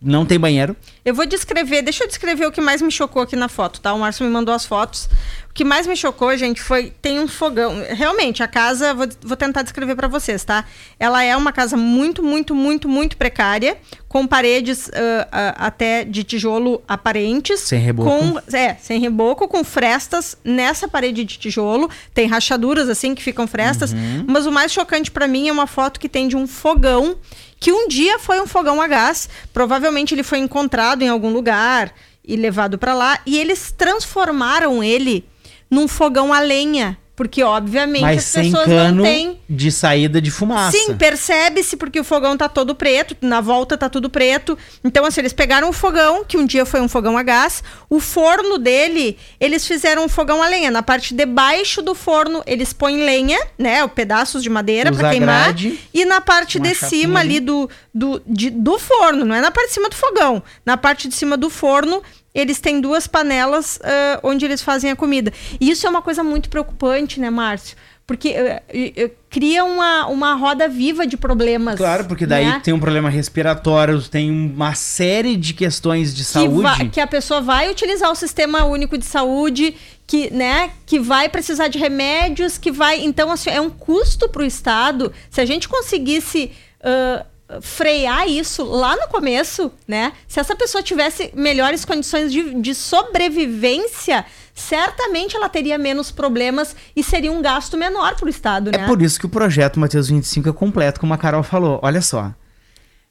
não tem banheiro. Eu vou descrever, deixa eu descrever o que mais me chocou aqui na foto, tá? O Márcio me mandou as fotos. O que mais me chocou, gente, foi tem um fogão. Realmente, a casa, vou, vou tentar descrever para vocês, tá? Ela é uma casa muito, muito, muito, muito precária, com paredes uh, uh, até de tijolo aparentes. Sem reboco. Com, é, sem reboco, com frestas nessa parede de tijolo. Tem rachaduras assim que ficam frestas. Uhum. Mas o mais chocante para mim é uma foto que tem de um fogão que um dia foi um fogão a gás. Provavelmente ele foi encontrado em algum lugar e levado para lá. E eles transformaram ele num fogão a lenha. Porque, obviamente, Mas as sem pessoas cano não têm. De saída de fumaça. Sim, percebe-se porque o fogão tá todo preto, na volta tá tudo preto. Então, assim, eles pegaram o fogão, que um dia foi um fogão a gás, o forno dele, eles fizeram um fogão a lenha. Na parte de baixo do forno, eles põem lenha, né? Pedaços de madeira para queimar. Grade, e na parte de cima ali do, do, de, do forno, não é na parte de cima do fogão. Na parte de cima do forno, eles têm duas panelas uh, onde eles fazem a comida. E isso é uma coisa muito preocupante, né, Márcio? porque uh, uh, cria uma, uma roda viva de problemas. Claro, porque daí né? tem um problema respiratório, tem uma série de questões de que saúde. que a pessoa vai utilizar o sistema único de saúde, que, né, que vai precisar de remédios, que vai. Então, assim, é um custo para o Estado. Se a gente conseguisse. Uh, frear isso lá no começo, né? Se essa pessoa tivesse melhores condições de, de sobrevivência, certamente ela teria menos problemas e seria um gasto menor para o Estado, é né? É por isso que o projeto Mateus 25 é completo, como a Carol falou. Olha só,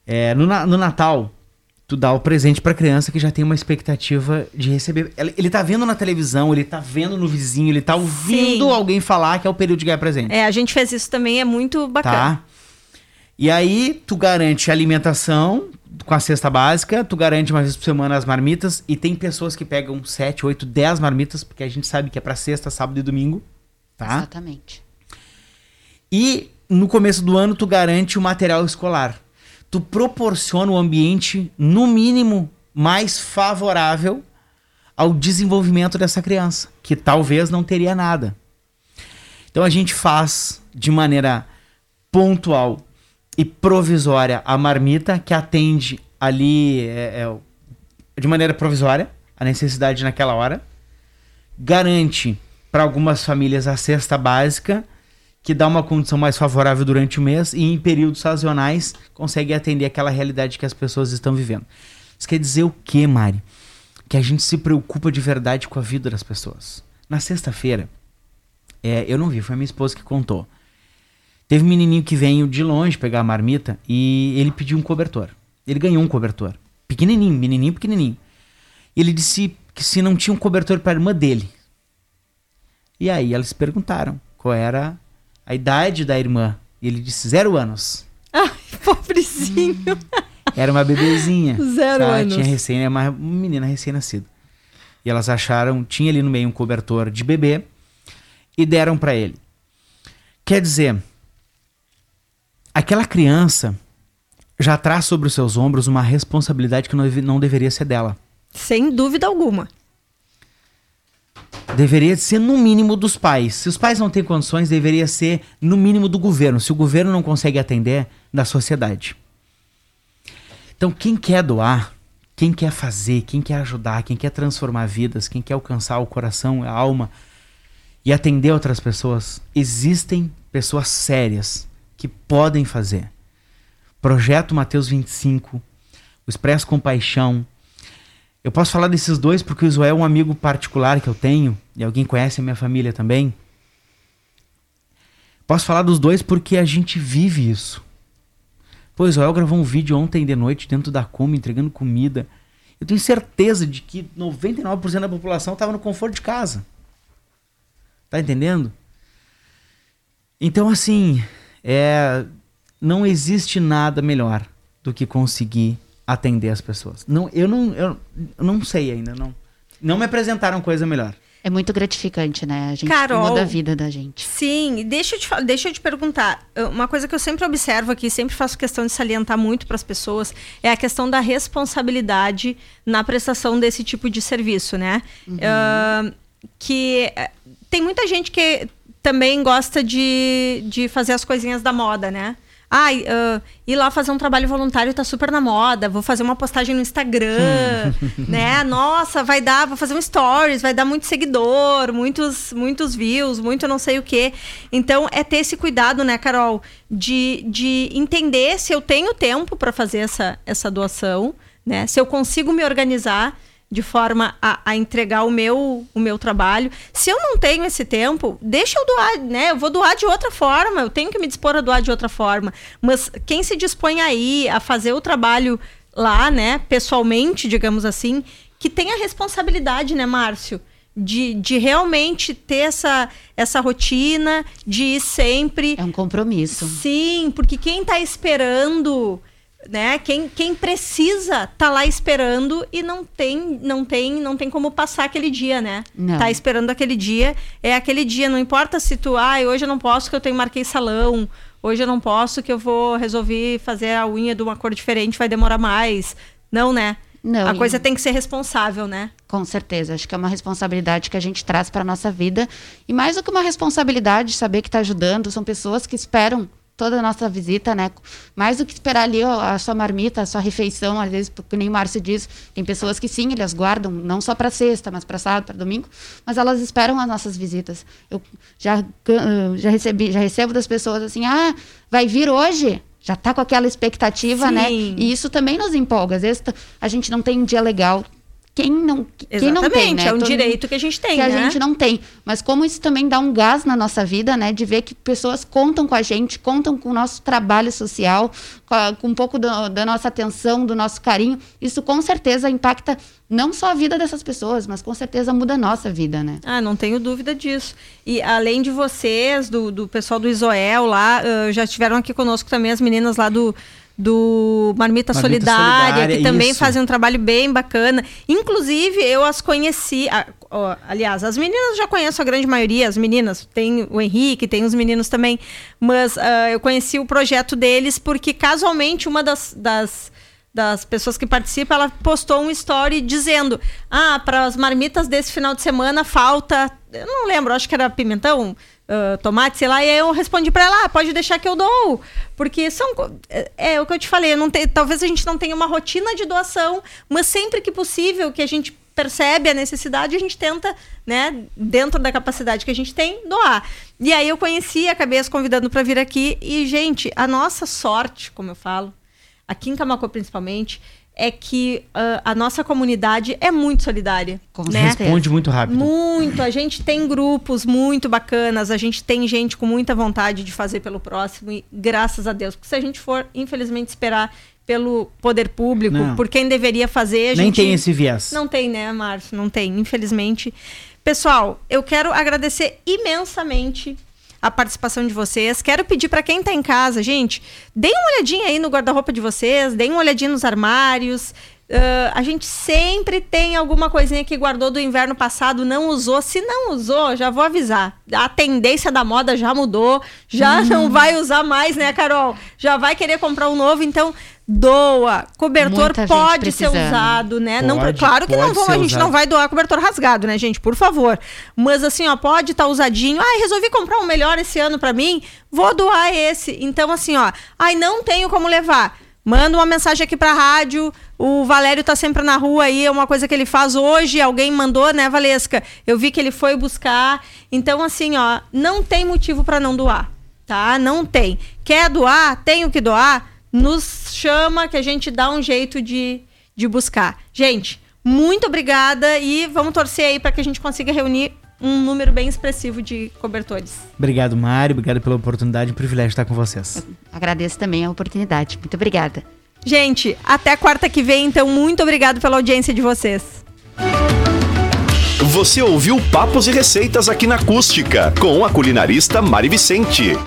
é, no, no Natal, tu dá o presente para criança que já tem uma expectativa de receber. Ele, ele tá vendo na televisão, ele tá vendo no vizinho, ele tá ouvindo Sim. alguém falar que é o período de ganhar presente. É, a gente fez isso também, é muito bacana. Tá. E aí tu garante alimentação com a cesta básica, tu garante uma vez por semana as marmitas e tem pessoas que pegam 7, 8, 10 marmitas, porque a gente sabe que é para sexta, sábado e domingo, tá? Exatamente. E no começo do ano tu garante o material escolar. Tu proporciona o um ambiente no mínimo mais favorável ao desenvolvimento dessa criança, que talvez não teria nada. Então a gente faz de maneira pontual e provisória a marmita, que atende ali é, é, de maneira provisória a necessidade naquela hora. Garante para algumas famílias a cesta básica, que dá uma condição mais favorável durante o mês e em períodos sazonais consegue atender aquela realidade que as pessoas estão vivendo. Isso quer dizer o quê, Mari? Que a gente se preocupa de verdade com a vida das pessoas. Na sexta-feira, é, eu não vi, foi minha esposa que contou. Teve um menininho que veio de longe pegar a marmita e ele pediu um cobertor. Ele ganhou um cobertor. Pequenininho, menininho, pequenininho. E ele disse que se não tinha um cobertor para a irmã dele. E aí eles perguntaram qual era a idade da irmã. E ele disse zero anos. Ai, pobrezinho. Era uma bebezinha. Zero tá? anos. Tinha recém, é uma menina recém-nascida. E elas acharam, tinha ali no meio um cobertor de bebê e deram para ele. Quer dizer, aquela criança já traz sobre os seus ombros uma responsabilidade que não, não deveria ser dela. Sem dúvida alguma. Deveria ser no mínimo dos pais. Se os pais não têm condições, deveria ser no mínimo do governo. Se o governo não consegue atender, da sociedade. Então, quem quer doar, quem quer fazer, quem quer ajudar, quem quer transformar vidas, quem quer alcançar o coração, a alma e atender outras pessoas, existem pessoas sérias que podem fazer. Projeto Mateus 25, o Expresso Compaixão. Eu posso falar desses dois porque o Israel é um amigo particular que eu tenho, e alguém conhece a minha família também. Posso falar dos dois porque a gente vive isso. Pô, Israel gravou um vídeo ontem de noite dentro da Come, entregando comida. Eu tenho certeza de que 99% da população estava no conforto de casa. Tá entendendo? Então, assim, é, não existe nada melhor do que conseguir atender as pessoas. Não, eu não, eu, eu não sei ainda, não. Não me apresentaram coisa melhor. É muito gratificante, né? A gente Carol, muda a vida da gente. Sim, deixa eu, te, deixa eu te perguntar. Uma coisa que eu sempre observo aqui, sempre faço questão de salientar muito para as pessoas, é a questão da responsabilidade na prestação desse tipo de serviço, né? Uhum. Uh, que eh, tem muita gente que também gosta de, de fazer as coisinhas da moda, né? Ai, uh, ir lá fazer um trabalho voluntário tá super na moda, vou fazer uma postagem no Instagram, né? Nossa, vai dar, vou fazer um stories, vai dar muito seguidor, muitos, muitos views, muito não sei o quê. Então, é ter esse cuidado, né, Carol, de, de entender se eu tenho tempo para fazer essa, essa doação, né? Se eu consigo me organizar de forma a, a, entregar o meu, o meu trabalho. Se eu não tenho esse tempo, deixa eu doar, né? Eu vou doar de outra forma, eu tenho que me dispor a doar de outra forma. Mas quem se dispõe aí a fazer o trabalho lá, né, pessoalmente, digamos assim, que tem a responsabilidade, né, Márcio? De, de realmente ter essa, essa rotina, de ir sempre. É um compromisso. Sim, porque quem está esperando né? Quem, quem precisa tá lá esperando e não tem, não tem, não tem como passar aquele dia, né? Não. Tá esperando aquele dia, é aquele dia, não importa se tu, ah, hoje eu não posso que eu tenho marquei salão, hoje eu não posso que eu vou resolver fazer a unha de uma cor diferente, vai demorar mais. Não, né? Não, a coisa tem que ser responsável, né? Com certeza. Acho que é uma responsabilidade que a gente traz para nossa vida. E mais do que uma responsabilidade, saber que está ajudando, são pessoas que esperam toda a nossa visita, né? Mais do que esperar ali a sua marmita, a sua refeição, às vezes, porque nem o Márcio diz, tem pessoas que sim, elas guardam, não só para sexta, mas para sábado, para domingo, mas elas esperam as nossas visitas. Eu já, já recebi, já recebo das pessoas assim, ah, vai vir hoje? Já está com aquela expectativa, né? sim. né? E isso também nos empolga. Às vezes a gente não tem um dia legal, quem não, quem não tem, né? É um Todo direito que a gente tem, que né? a gente não tem. Mas como isso também dá um gás na nossa vida, né? De ver que pessoas contam com a gente, contam com o nosso trabalho social, com, a, com um pouco do, da nossa atenção, do nosso carinho. Isso com certeza impacta não só a vida dessas pessoas, mas com certeza muda a nossa vida, né? Ah, não tenho dúvida disso. E além de vocês, do, do pessoal do Isoel lá, uh, já estiveram aqui conosco também as meninas lá do do Marmita, Marmita Solidária, Solidária, que também isso. fazem um trabalho bem bacana. Inclusive, eu as conheci. aliás, as meninas já conheço a grande maioria, as meninas, tem o Henrique, tem os meninos também, mas uh, eu conheci o projeto deles porque casualmente uma das, das das pessoas que participam, ela postou um story dizendo: Ah, para as marmitas desse final de semana falta. Eu não lembro, acho que era pimentão, uh, tomate, sei lá. E aí eu respondi para ela: ah, pode deixar que eu dou. Porque são. É, é, o que eu te falei, não tem, talvez a gente não tenha uma rotina de doação, mas sempre que possível, que a gente percebe a necessidade, a gente tenta, né, dentro da capacidade que a gente tem, doar. E aí eu conheci, acabei as convidando para vir aqui. E, gente, a nossa sorte, como eu falo, aqui em Camacô principalmente, é que uh, a nossa comunidade é muito solidária. Com né? Responde muito rápido. Muito. A gente tem grupos muito bacanas, a gente tem gente com muita vontade de fazer pelo próximo e graças a Deus. Porque se a gente for, infelizmente, esperar pelo poder público, não. por quem deveria fazer, a Nem gente... tem esse viés. Não tem, né, Márcio? Não tem, infelizmente. Pessoal, eu quero agradecer imensamente a participação de vocês. Quero pedir para quem está em casa, gente, deem uma olhadinha aí no guarda-roupa de vocês, deem uma olhadinha nos armários. Uh, a gente sempre tem alguma coisinha que guardou do inverno passado, não usou. Se não usou, já vou avisar. A tendência da moda já mudou, já uhum. não vai usar mais, né, Carol? Já vai querer comprar um novo, então doa. Cobertor Muita pode ser usado, né? Pode, não, claro que não vão, a gente usado. não vai doar cobertor rasgado, né, gente? Por favor. Mas assim, ó, pode estar tá usadinho. Ai, resolvi comprar um melhor esse ano para mim, vou doar esse. Então assim, ó, ai não tenho como levar. Manda uma mensagem aqui pra rádio. O Valério tá sempre na rua aí, é uma coisa que ele faz hoje. Alguém mandou, né, Valesca? Eu vi que ele foi buscar. Então, assim, ó, não tem motivo para não doar, tá? Não tem. Quer doar? Tenho que doar? Nos chama que a gente dá um jeito de, de buscar. Gente, muito obrigada e vamos torcer aí para que a gente consiga reunir um número bem expressivo de cobertores. Obrigado, Mário. Obrigado pela oportunidade. Um privilégio estar com vocês. Eu agradeço também a oportunidade. Muito obrigada. Gente, até quarta que vem, então, muito obrigado pela audiência de vocês. Você ouviu Papos e Receitas aqui na Acústica, com a culinarista Mari Vicente.